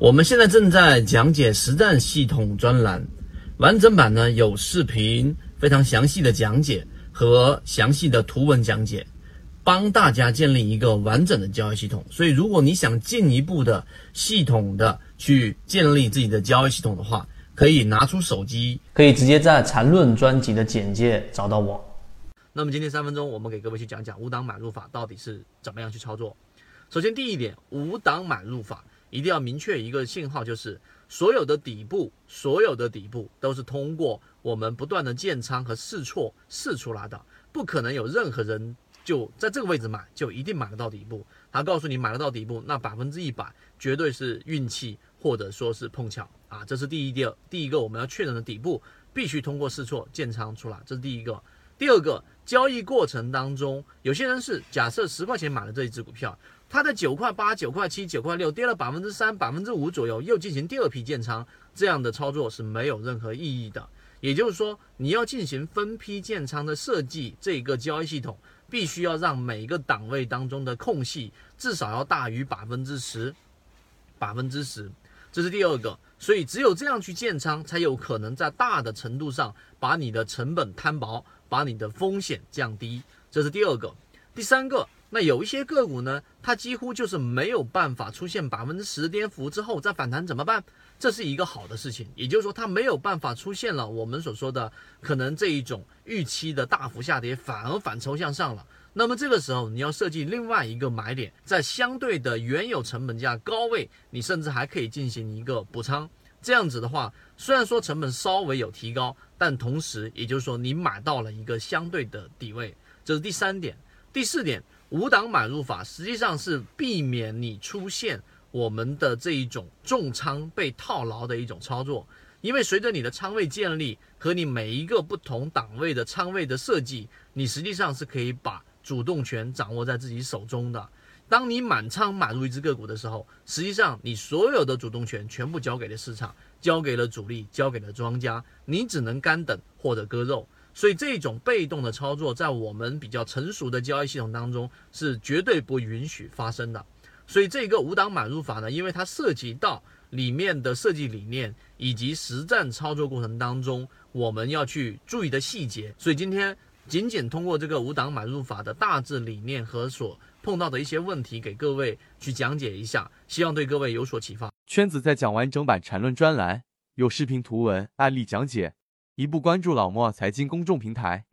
我们现在正在讲解实战系统专栏，完整版呢有视频，非常详细的讲解和详细的图文讲解，帮大家建立一个完整的交易系统。所以，如果你想进一步的系统的去建立自己的交易系统的话，可以拿出手机，可以直接在缠论专辑的简介找到我。那么今天三分钟，我们给各位去讲讲五档买入法到底是怎么样去操作。首先，第一点，五档买入法一定要明确一个信号，就是所有的底部，所有的底部都是通过我们不断的建仓和试错试出来的，不可能有任何人就在这个位置买就一定买得到底部。他告诉你买得到底部，那百分之一百绝对是运气或者说是碰巧啊，这是第一、第二，第一个我们要确认的底部必须通过试错建仓出来，这是第一个。第二个交易过程当中，有些人是假设十块钱买了这一只股票，它在九块八、九块七、九块六跌了百分之三、百分之五左右，又进行第二批建仓，这样的操作是没有任何意义的。也就是说，你要进行分批建仓的设计，这个交易系统必须要让每一个档位当中的空隙至少要大于百分之十，百分之十，这是第二个。所以只有这样去建仓，才有可能在大的程度上把你的成本摊薄，把你的风险降低。这是第二个。第三个，那有一些个股呢，它几乎就是没有办法出现百分之十跌幅之后再反弹，怎么办？这是一个好的事情，也就是说它没有办法出现了我们所说的可能这一种预期的大幅下跌，反而反抽向上了。那么这个时候你要设计另外一个买点，在相对的原有成本价高位，你甚至还可以进行一个补仓。这样子的话，虽然说成本稍微有提高，但同时也就是说你买到了一个相对的底位。这是第三点。第四点，五档买入法实际上是避免你出现。我们的这一种重仓被套牢的一种操作，因为随着你的仓位建立和你每一个不同档位的仓位的设计，你实际上是可以把主动权掌握在自己手中的。当你满仓买入一只个股的时候，实际上你所有的主动权全部交给了市场，交给了主力，交给了庄家，你只能干等或者割肉。所以这种被动的操作，在我们比较成熟的交易系统当中是绝对不允许发生的。所以这个五档买入法呢，因为它涉及到里面的设计理念以及实战操作过程当中我们要去注意的细节，所以今天仅仅通过这个五档买入法的大致理念和所碰到的一些问题，给各位去讲解一下，希望对各位有所启发。圈子在讲完整版缠论专栏，有视频、图文、案例讲解，一步关注老莫财经公众平台。